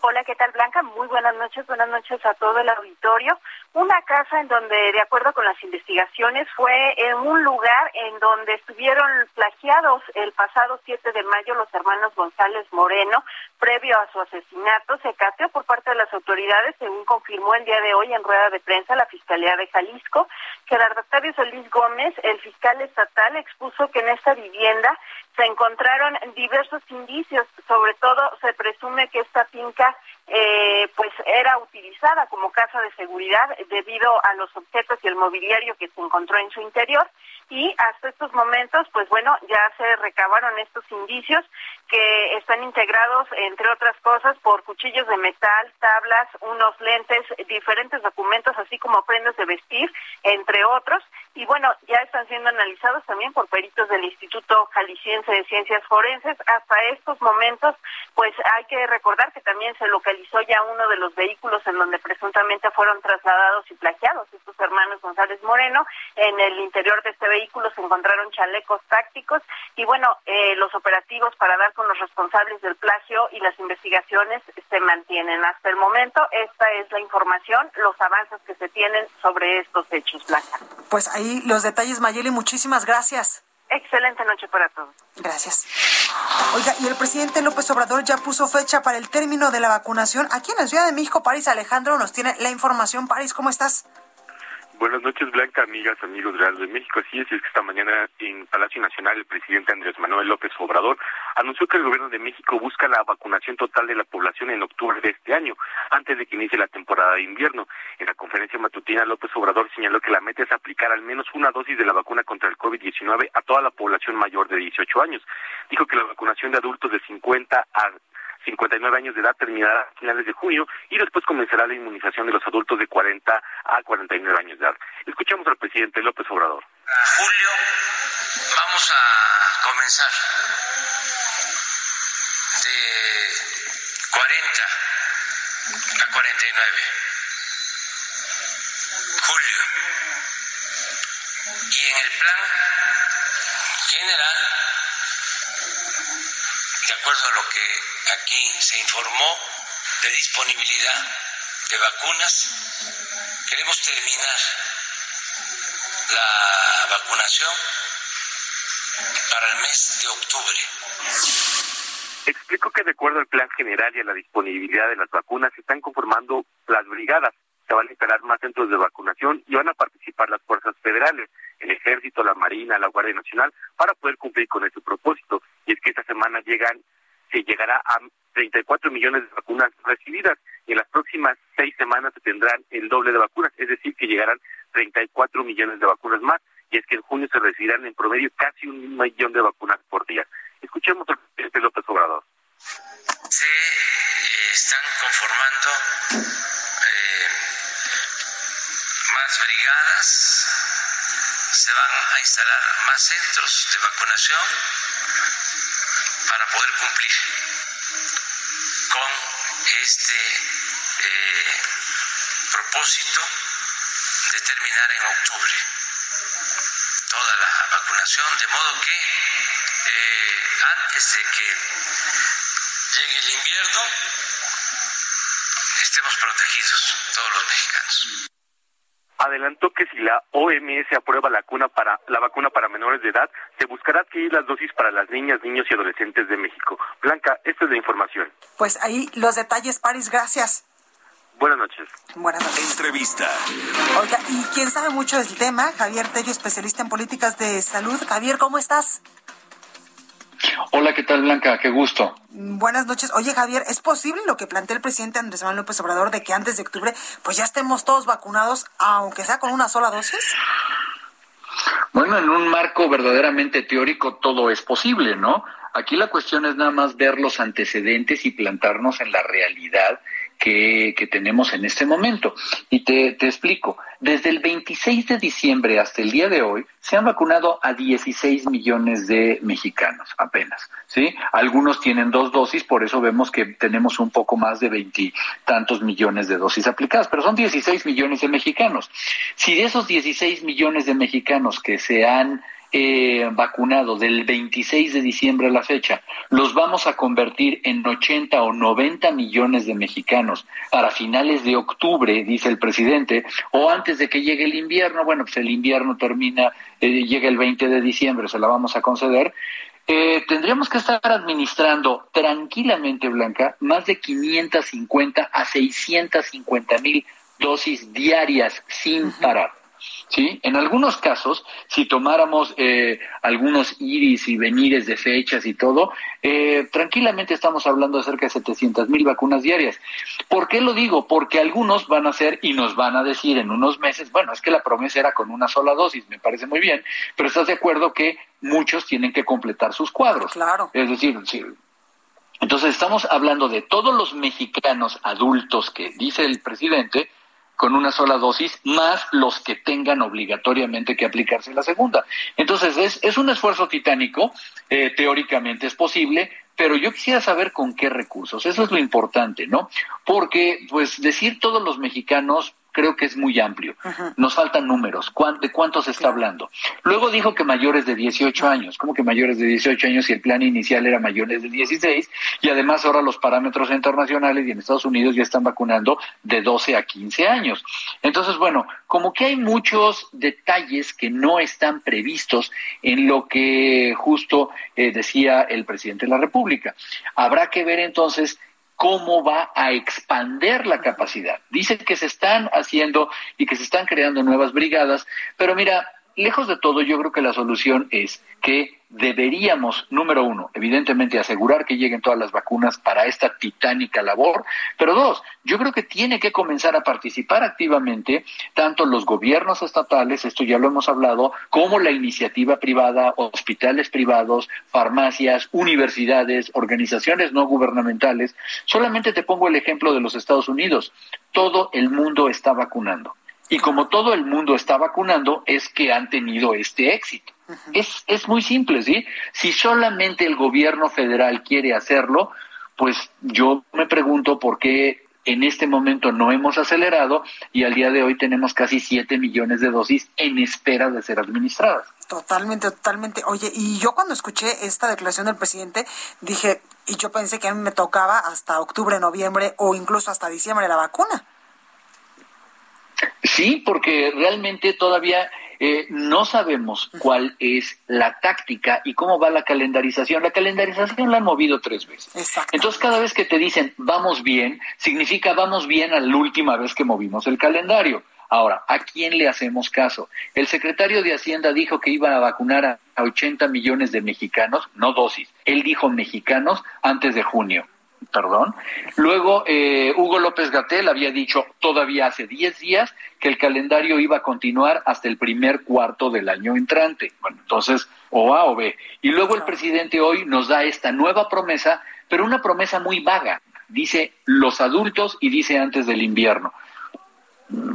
Hola, ¿qué tal Blanca? Muy buenas noches, buenas noches a todo el auditorio. Una casa en donde, de acuerdo con las investigaciones, fue en un lugar en donde estuvieron plagiados el pasado 7 de mayo los hermanos González Moreno, previo a su asesinato. Se cateó por parte de las autoridades, según confirmó el día de hoy en rueda de prensa la Fiscalía de Jalisco. Gerardo Octavio Solís Gómez, el fiscal estatal, expuso que en esta vivienda se encontraron diversos indicios, sobre todo se presume que esta finca eh, pues era utilizada como casa de seguridad debido a los objetos y el mobiliario que se encontró en su interior y hasta estos momentos, pues bueno, ya se recabaron estos indicios que están integrados, entre otras cosas, por cuchillos de metal, tablas, unos lentes, diferentes documentos, así como prendas de vestir, entre otros. Y bueno, ya están siendo analizados también por peritos del Instituto Jalisciense de Ciencias Forenses. Hasta estos momentos, pues hay que recordar que también se localizó ya uno de los vehículos en donde presuntamente fueron trasladados y plagiados estos hermanos González Moreno. En el interior de este vehículo se encontraron chalecos tácticos y bueno, eh, los operativos para dar con los responsables del plagio y las investigaciones se mantienen. Hasta el momento, esta es la información, los avances que se tienen sobre estos hechos, Blanca. Pues ahí los detalles, Mayeli, muchísimas gracias. Excelente noche para todos. Gracias. Oiga, y el presidente López Obrador ya puso fecha para el término de la vacunación. Aquí en la Ciudad de México, París Alejandro nos tiene la información. París, ¿cómo estás? Buenas noches, Blanca, amigas, amigos de de México. Así es, es que esta mañana en Palacio Nacional el presidente Andrés Manuel López Obrador anunció que el gobierno de México busca la vacunación total de la población en octubre de este año, antes de que inicie la temporada de invierno. En la conferencia matutina, López Obrador señaló que la meta es aplicar al menos una dosis de la vacuna contra el COVID-19 a toda la población mayor de 18 años. Dijo que la vacunación de adultos de 50 a 59 años de edad terminará a finales de junio y después comenzará la inmunización de los adultos de 40 a 49 años de edad. Escuchamos al presidente López Obrador. julio vamos a comenzar de 40 a 49. Julio. Y en el plan general, de acuerdo a lo que aquí se informó de disponibilidad de vacunas. Queremos terminar la vacunación para el mes de octubre. Explico que de acuerdo al plan general y a la disponibilidad de las vacunas se están conformando las brigadas. Se van a instalar más centros de vacunación y van a participar las fuerzas federales, el ejército, la marina, la Guardia Nacional, para poder cumplir con ese propósito. Y es que esta semana llegan se llegará a 34 millones de vacunas recibidas y en las próximas seis semanas se tendrán el doble de vacunas, es decir, que llegarán 34 millones de vacunas más y es que en junio se recibirán en promedio casi un millón de vacunas por día. Escuchemos al presidente López Obrador. Se están conformando más brigadas, se van a instalar más centros de vacunación para poder cumplir con este eh, propósito de terminar en octubre toda la vacunación, de modo que eh, antes de que llegue el invierno estemos protegidos todos los mexicanos. Adelantó que si la OMS aprueba la vacuna para la vacuna para menores de edad, se buscará adquirir las dosis para las niñas, niños y adolescentes de México. Blanca, esta es la información. Pues ahí los detalles, Paris, gracias. Buenas noches. Buenas noches. Entrevista. Oiga, y quien sabe mucho del tema, Javier Tello, especialista en políticas de salud. Javier, ¿cómo estás? Hola, ¿qué tal Blanca? Qué gusto. Buenas noches. Oye, Javier, ¿es posible lo que plantea el presidente Andrés Manuel López Obrador de que antes de octubre pues ya estemos todos vacunados, aunque sea con una sola dosis? Bueno, en un marco verdaderamente teórico todo es posible, ¿no? Aquí la cuestión es nada más ver los antecedentes y plantarnos en la realidad que, tenemos en este momento. Y te, te, explico, desde el 26 de diciembre hasta el día de hoy se han vacunado a 16 millones de mexicanos apenas, ¿sí? Algunos tienen dos dosis, por eso vemos que tenemos un poco más de veintitantos millones de dosis aplicadas, pero son 16 millones de mexicanos. Si de esos 16 millones de mexicanos que se han eh, vacunados del 26 de diciembre a la fecha, los vamos a convertir en 80 o 90 millones de mexicanos para finales de octubre, dice el presidente, o antes de que llegue el invierno, bueno, pues el invierno termina, eh, llega el 20 de diciembre, se la vamos a conceder, eh, tendríamos que estar administrando tranquilamente, Blanca, más de 550 a 650 mil dosis diarias sin parar. ¿Sí? En algunos casos, si tomáramos eh, algunos iris y venires de fechas y todo, eh, tranquilamente estamos hablando de cerca de 700 mil vacunas diarias. ¿Por qué lo digo? Porque algunos van a ser y nos van a decir en unos meses, bueno, es que la promesa era con una sola dosis, me parece muy bien, pero estás de acuerdo que muchos tienen que completar sus cuadros. Claro. Es decir, sí, entonces estamos hablando de todos los mexicanos adultos que dice el presidente, con una sola dosis, más los que tengan obligatoriamente que aplicarse la segunda. Entonces, es, es un esfuerzo titánico, eh, teóricamente es posible, pero yo quisiera saber con qué recursos. Eso es lo importante, ¿no? Porque, pues, decir todos los mexicanos, creo que es muy amplio. Nos faltan números. ¿De cuántos se está hablando? Luego dijo que mayores de 18 años. ¿Cómo que mayores de 18 años y el plan inicial era mayores de 16? Y además ahora los parámetros internacionales y en Estados Unidos ya están vacunando de 12 a 15 años. Entonces, bueno, como que hay muchos detalles que no están previstos en lo que justo eh, decía el presidente de la República. Habrá que ver entonces cómo va a expander la capacidad. Dice que se están haciendo y que se están creando nuevas brigadas, pero mira, lejos de todo, yo creo que la solución es que deberíamos, número uno, evidentemente asegurar que lleguen todas las vacunas para esta titánica labor, pero dos, yo creo que tiene que comenzar a participar activamente tanto los gobiernos estatales, esto ya lo hemos hablado, como la iniciativa privada, hospitales privados, farmacias, universidades, organizaciones no gubernamentales. Solamente te pongo el ejemplo de los Estados Unidos. Todo el mundo está vacunando. Y como todo el mundo está vacunando, es que han tenido este éxito. Es, es muy simple, ¿sí? Si solamente el gobierno federal quiere hacerlo, pues yo me pregunto por qué en este momento no hemos acelerado y al día de hoy tenemos casi 7 millones de dosis en espera de ser administradas. Totalmente, totalmente. Oye, y yo cuando escuché esta declaración del presidente, dije, y yo pensé que a mí me tocaba hasta octubre, noviembre o incluso hasta diciembre la vacuna. Sí, porque realmente todavía eh, no sabemos cuál es la táctica y cómo va la calendarización. La calendarización la han movido tres veces. Entonces, cada vez que te dicen vamos bien, significa vamos bien a la última vez que movimos el calendario. Ahora, ¿a quién le hacemos caso? El secretario de Hacienda dijo que iba a vacunar a 80 millones de mexicanos, no dosis. Él dijo mexicanos antes de junio perdón. Luego, eh, Hugo López Gatel había dicho todavía hace 10 días que el calendario iba a continuar hasta el primer cuarto del año entrante. Bueno, entonces, o A o B. Y luego el presidente hoy nos da esta nueva promesa, pero una promesa muy vaga. Dice los adultos y dice antes del invierno.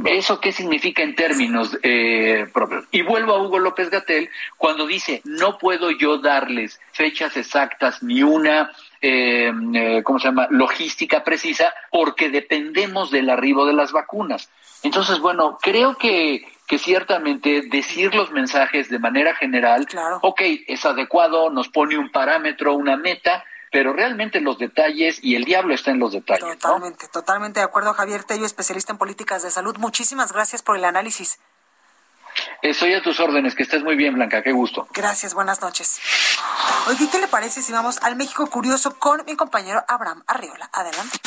¿Eso qué significa en términos eh, propios? Y vuelvo a Hugo López Gatel cuando dice, no puedo yo darles fechas exactas ni una eh, eh, ¿cómo se llama?, logística precisa, porque dependemos del arribo de las vacunas. Entonces, bueno, creo que, que ciertamente decir los mensajes de manera general, ok, es adecuado, nos pone un parámetro, una meta, pero realmente los detalles y el diablo está en los detalles. Totalmente, totalmente de acuerdo, Javier Tello, especialista en políticas de salud. Muchísimas gracias por el análisis. Estoy a tus órdenes, que estés muy bien, Blanca, qué gusto. Gracias, buenas noches. Oye, ¿qué le parece si vamos al México Curioso con mi compañero Abraham Arriola? Adelante.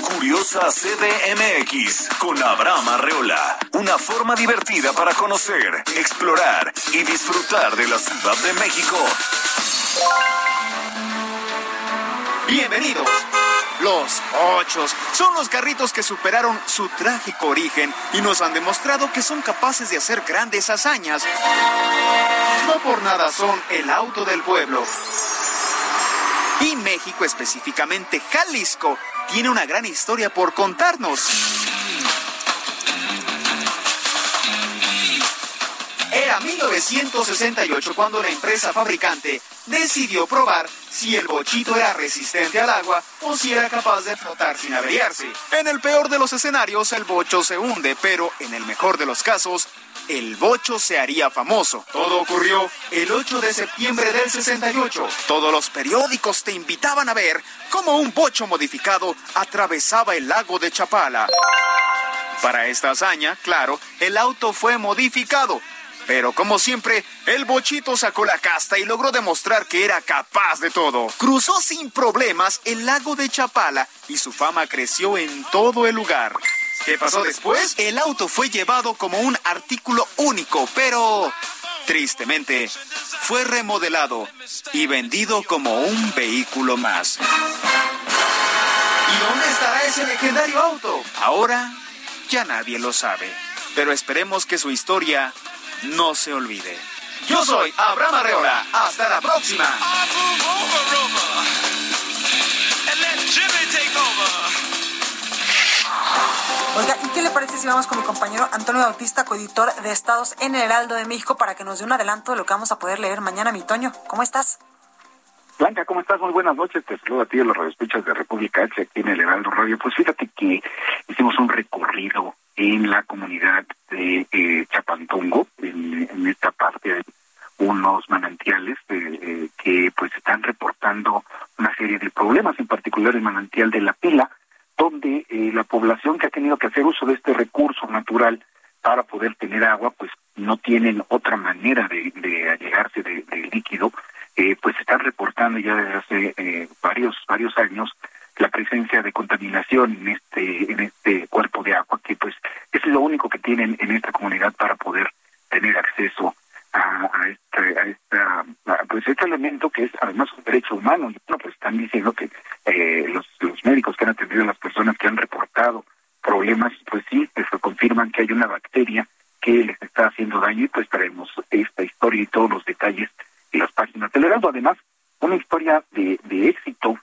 Curiosa CDMX con Abraham Arreola. Una forma divertida para conocer, explorar y disfrutar de la Ciudad de México. Bienvenidos. Los ochos son los carritos que superaron su trágico origen y nos han demostrado que son capaces de hacer grandes hazañas. No por nada son el auto del pueblo. Y México, específicamente Jalisco, tiene una gran historia por contarnos. 1968 cuando la empresa fabricante decidió probar si el bochito era resistente al agua o si era capaz de flotar sin averiarse. En el peor de los escenarios, el bocho se hunde, pero en el mejor de los casos, el bocho se haría famoso. Todo ocurrió el 8 de septiembre del 68. Todos los periódicos te invitaban a ver cómo un bocho modificado atravesaba el lago de Chapala. Para esta hazaña, claro, el auto fue modificado. Pero como siempre, el bochito sacó la casta y logró demostrar que era capaz de todo. Cruzó sin problemas el lago de Chapala y su fama creció en todo el lugar. ¿Qué pasó después? El auto fue llevado como un artículo único, pero tristemente fue remodelado y vendido como un vehículo más. ¿Y dónde estará ese legendario auto? Ahora ya nadie lo sabe, pero esperemos que su historia no se olvide. Yo soy Abraham Arreola. Hasta la próxima. Oiga, ¿y qué le parece si vamos con mi compañero Antonio Bautista, coeditor de Estados en el Heraldo de México, para que nos dé un adelanto de lo que vamos a poder leer mañana, mi Toño? ¿Cómo estás? Blanca, ¿cómo estás? Muy buenas noches. Te saludo a ti de los radioescuchas de República H aquí en el Heraldo Radio. Pues fíjate que hicimos un recorrido en la comunidad de eh, Chapantongo, en, esta parte hay unos manantiales eh, eh, que pues están reportando una serie de problemas, en particular el manantial de la pila, donde la población que ha tenido que hacer uso de este recurso natural para poder tener agua, pues no tienen otra manera de, de allegarse de, líquido, pues están reportando ya desde hace varios varios años la presencia de contaminación en este en este cuerpo de agua que pues es lo único que tienen en esta comunidad para poder tener acceso a, este a esta pues este elemento que es además un derecho humano. Y bueno pues están diciendo que eh, los, los médicos que han atendido a las personas que han reportado problemas pues sí pues confirman que hay una bacteria que les está haciendo daño y pues traemos esta historia y todos los detalles las páginas del Heraldo además una historia de, de éxito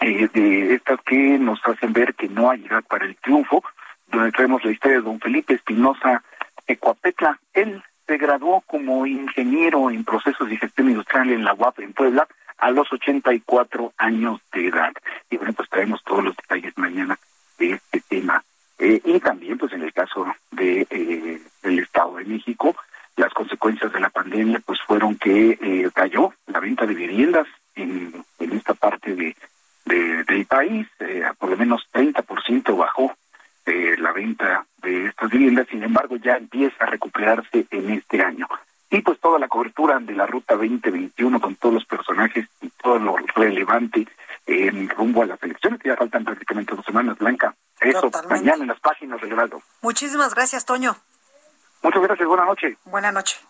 eh, de estas que nos hacen ver que no hay edad para el triunfo, donde traemos la historia de don Felipe Espinosa Ecuapetla. Él se graduó como ingeniero en procesos de gestión industrial en la UAP en Puebla a los 84 años de edad. Y bueno, pues traemos todos los detalles mañana de este tema. Eh, y también, pues en el caso de eh, del Estado de México, las consecuencias de la pandemia pues fueron que eh, cayó la venta de viviendas en, en esta parte de del país, eh, por lo menos 30% bajó eh, la venta de estas viviendas, sin embargo ya empieza a recuperarse en este año. Y pues toda la cobertura de la Ruta 2021 con todos los personajes y todo lo relevante en rumbo a las elecciones, que ya faltan prácticamente dos semanas, Blanca. Eso, mañana en las páginas del Heraldo. Muchísimas gracias, Toño. Muchas gracias, buenas noches. Buenas noches.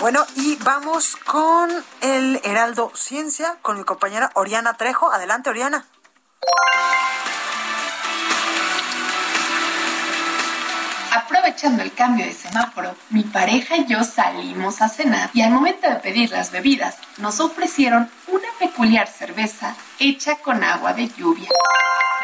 Bueno, y vamos con el Heraldo Ciencia, con mi compañera Oriana Trejo. Adelante, Oriana. Aprovechando el cambio de semáforo, mi pareja y yo salimos a cenar y al momento de pedir las bebidas nos ofrecieron una peculiar cerveza hecha con agua de lluvia.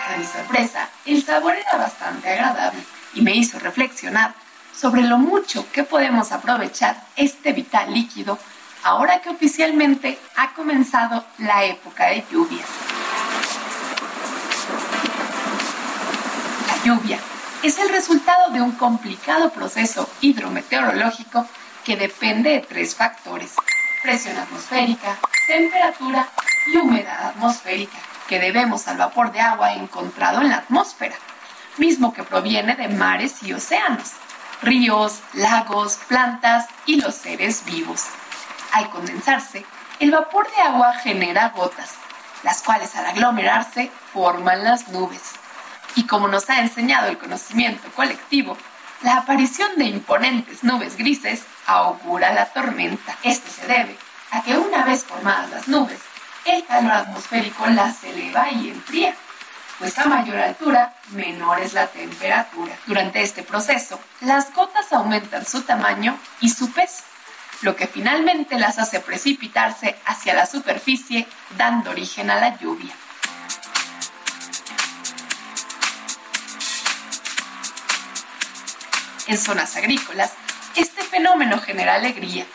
Para mi sorpresa, el sabor era bastante agradable y me hizo reflexionar sobre lo mucho que podemos aprovechar este vital líquido ahora que oficialmente ha comenzado la época de lluvias. La lluvia es el resultado de un complicado proceso hidrometeorológico que depende de tres factores. presión atmosférica, temperatura y humedad atmosférica que debemos al vapor de agua encontrado en la atmósfera, mismo que proviene de mares y océanos, ríos, lagos, plantas y los seres vivos. Al condensarse, el vapor de agua genera gotas, las cuales al aglomerarse forman las nubes. Y como nos ha enseñado el conocimiento colectivo, la aparición de imponentes nubes grises augura la tormenta. Esto se debe a que una vez formadas las nubes, el calor atmosférico las eleva y enfría, pues a mayor altura, menor es la temperatura. Durante este proceso, las gotas aumentan su tamaño y su peso, lo que finalmente las hace precipitarse hacia la superficie, dando origen a la lluvia. En zonas agrícolas, este fenómeno genera alegría,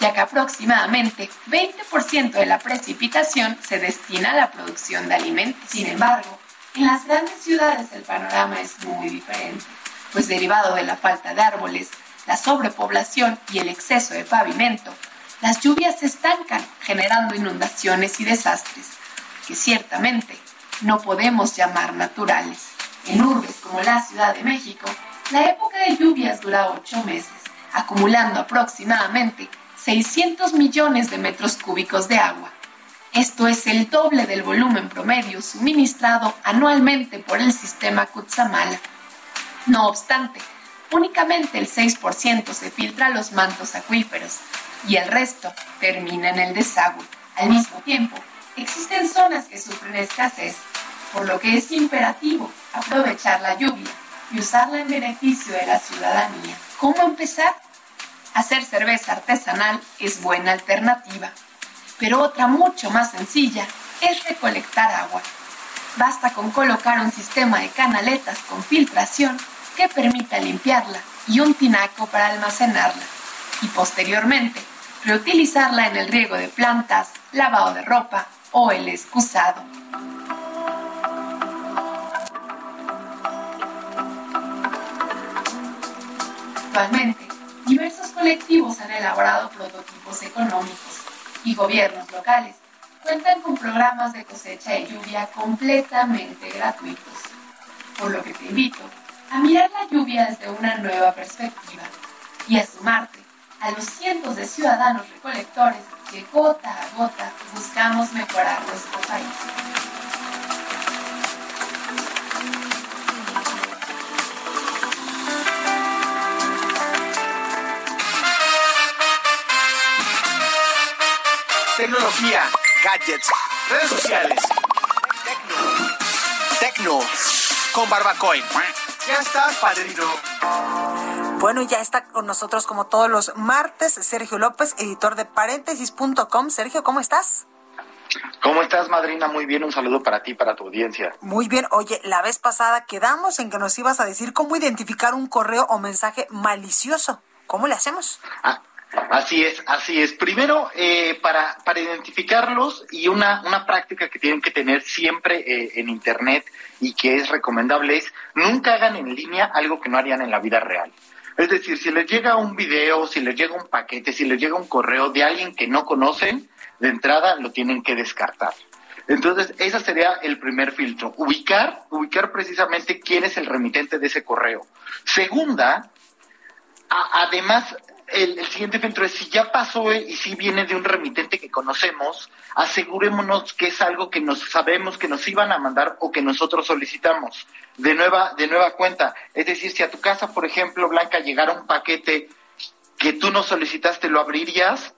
ya que aproximadamente 20% de la precipitación se destina a la producción de alimentos. Sin embargo, en las grandes ciudades el panorama es muy diferente, pues derivado de la falta de árboles, la sobrepoblación y el exceso de pavimento, las lluvias se estancan, generando inundaciones y desastres, que ciertamente no podemos llamar naturales. En urbes como la Ciudad de México, la época de lluvias dura ocho meses, acumulando aproximadamente 600 millones de metros cúbicos de agua. Esto es el doble del volumen promedio suministrado anualmente por el sistema Kutsamala. No obstante, únicamente el 6% se filtra a los mantos acuíferos y el resto termina en el desagüe. Al mismo tiempo, existen zonas que sufren escasez, por lo que es imperativo aprovechar la lluvia y usarla en beneficio de la ciudadanía. ¿Cómo empezar? Hacer cerveza artesanal es buena alternativa, pero otra mucho más sencilla es recolectar agua. Basta con colocar un sistema de canaletas con filtración que permita limpiarla y un tinaco para almacenarla y posteriormente reutilizarla en el riego de plantas, lavado de ropa o el excusado. Actualmente, diversos colectivos han elaborado prototipos económicos y gobiernos locales cuentan con programas de cosecha y lluvia completamente gratuitos. Por lo que te invito a mirar la lluvia desde una nueva perspectiva y a sumarte a los cientos de ciudadanos recolectores que gota a gota buscamos mejorar nuestro país. Tecnología, gadgets, redes sociales. Tecno. Tecno. Con Barbacoin. Ya estás, padrino. Bueno, ya está con nosotros como todos los martes Sergio López, editor de paréntesis.com. Sergio, ¿cómo estás? ¿Cómo estás, madrina? Muy bien, un saludo para ti, para tu audiencia. Muy bien. Oye, la vez pasada quedamos en que nos ibas a decir cómo identificar un correo o mensaje malicioso. ¿Cómo le hacemos? Ah, Así es, así es. Primero, eh, para, para identificarlos y una, una práctica que tienen que tener siempre eh, en Internet y que es recomendable es nunca hagan en línea algo que no harían en la vida real. Es decir, si les llega un video, si les llega un paquete, si les llega un correo de alguien que no conocen, de entrada lo tienen que descartar. Entonces, ese sería el primer filtro. Ubicar, ubicar precisamente quién es el remitente de ese correo. Segunda, además, el, siguiente filtro es si ya pasó y si viene de un remitente que conocemos, asegurémonos que es algo que nos sabemos que nos iban a mandar o que nosotros solicitamos de nueva de nueva cuenta. Es decir, si a tu casa, por ejemplo, Blanca, llegara un paquete que tú no solicitaste, ¿lo abrirías?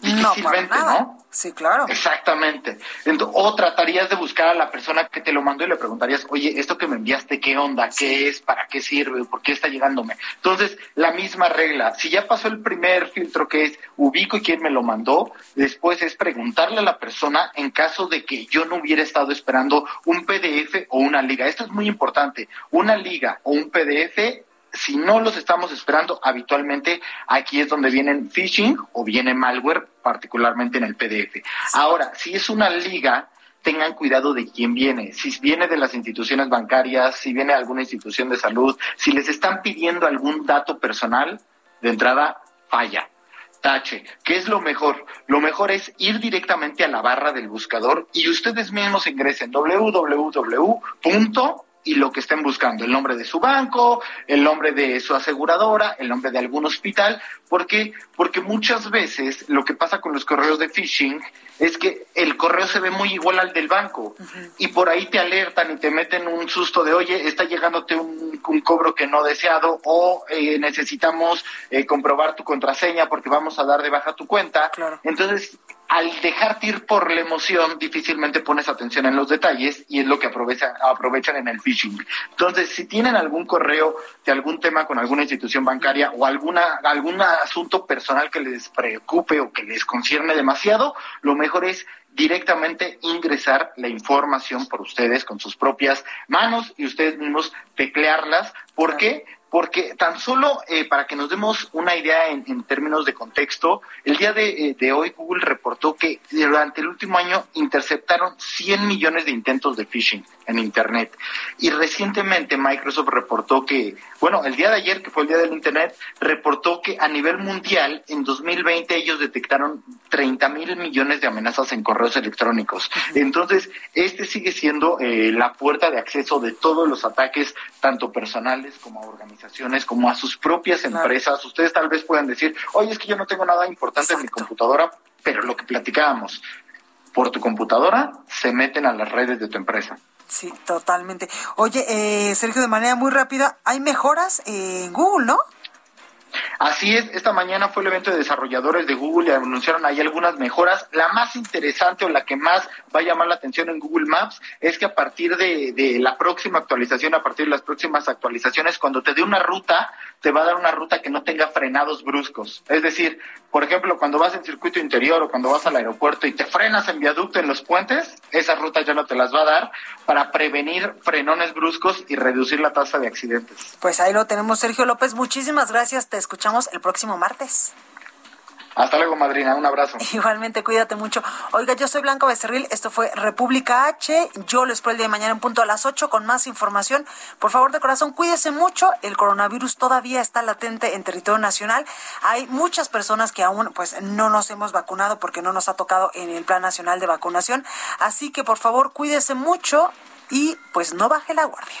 Difícilmente, no, ¿no? Sí, claro. Exactamente. o tratarías de buscar a la persona que te lo mandó y le preguntarías, oye, esto que me enviaste, ¿qué onda? ¿Qué es? ¿Para qué sirve? ¿Por qué está llegándome? Entonces, la misma regla. Si ya pasó el primer filtro que es ubico y quién me lo mandó, después es preguntarle a la persona en caso de que yo no hubiera estado esperando un PDF o una liga. Esto es muy importante. Una liga o un PDF si no los estamos esperando habitualmente, aquí es donde vienen phishing o viene malware, particularmente en el PDF. Ahora, si es una liga, tengan cuidado de quién viene. Si viene de las instituciones bancarias, si viene de alguna institución de salud, si les están pidiendo algún dato personal, de entrada falla. tache. ¿Qué es lo mejor? Lo mejor es ir directamente a la barra del buscador y ustedes mismos ingresen www y lo que estén buscando, el nombre de su banco, el nombre de su aseguradora, el nombre de algún hospital, porque porque muchas veces lo que pasa con los correos de phishing es que el correo se ve muy igual al del banco. Y por ahí te alertan y te meten un susto de, oye, está llegándote un, un cobro que no deseado o eh, necesitamos eh, comprobar tu contraseña porque vamos a dar de baja tu cuenta. Entonces, al dejarte ir por la emoción, difícilmente pones atención en los detalles y es lo que aprovechan, aprovechan en el phishing. Entonces, si tienen algún correo de algún tema con alguna institución bancaria o alguna algún asunto personal que les preocupe o que les concierne demasiado, lo mejor es directamente ingresar la información por ustedes con sus propias manos y ustedes mismos teclearlas. ¿Por qué? Porque tan solo eh, para que nos demos una idea en, términos de contexto, el día eh, de, hoy Google reportó que durante el último año interceptaron 100 millones de intentos de phishing en Internet. Y recientemente Microsoft reportó que, bueno, el día de ayer, que fue el día del Internet, reportó que a nivel mundial, en 2020 ellos detectaron 30 mil millones de amenazas en correos electrónicos. Entonces, este sigue siendo eh, la puerta de acceso de todos los ataques, tanto personales como organizacionales como a sus propias empresas. Ustedes tal vez puedan decir, oye, es que yo no tengo nada importante en mi computadora, pero lo que platicábamos, por tu computadora se meten a las redes de tu empresa. Sí, totalmente. Oye, eh, Sergio, de manera muy rápida, hay mejoras en Google, ¿no? Así es, esta mañana fue el evento de desarrolladores de Google y anunciaron ahí algunas mejoras. La más interesante o la que más va a llamar la atención en Google Maps es que a partir de, de la próxima actualización, a partir de las próximas actualizaciones, cuando te dé una ruta, te va a dar una ruta que no tenga frenados bruscos. Es decir, por ejemplo, cuando vas en circuito interior o cuando vas al aeropuerto y te frenas en viaducto en los puentes, esas rutas ya no te las va a dar para prevenir frenones bruscos y reducir la tasa de accidentes. Pues ahí lo tenemos, Sergio López. Muchísimas gracias. Te escuchamos el próximo martes. Hasta luego, madrina. Un abrazo. Igualmente, cuídate mucho. Oiga, yo soy Blanca Becerril. Esto fue República H. Yo lo espero el día de mañana en punto a las 8 con más información. Por favor, de corazón, cuídese mucho. El coronavirus todavía está latente en territorio nacional. Hay muchas personas que aún pues no nos hemos vacunado porque no nos ha tocado en el Plan Nacional de Vacunación. Así que, por favor, cuídese mucho y pues no baje la guardia.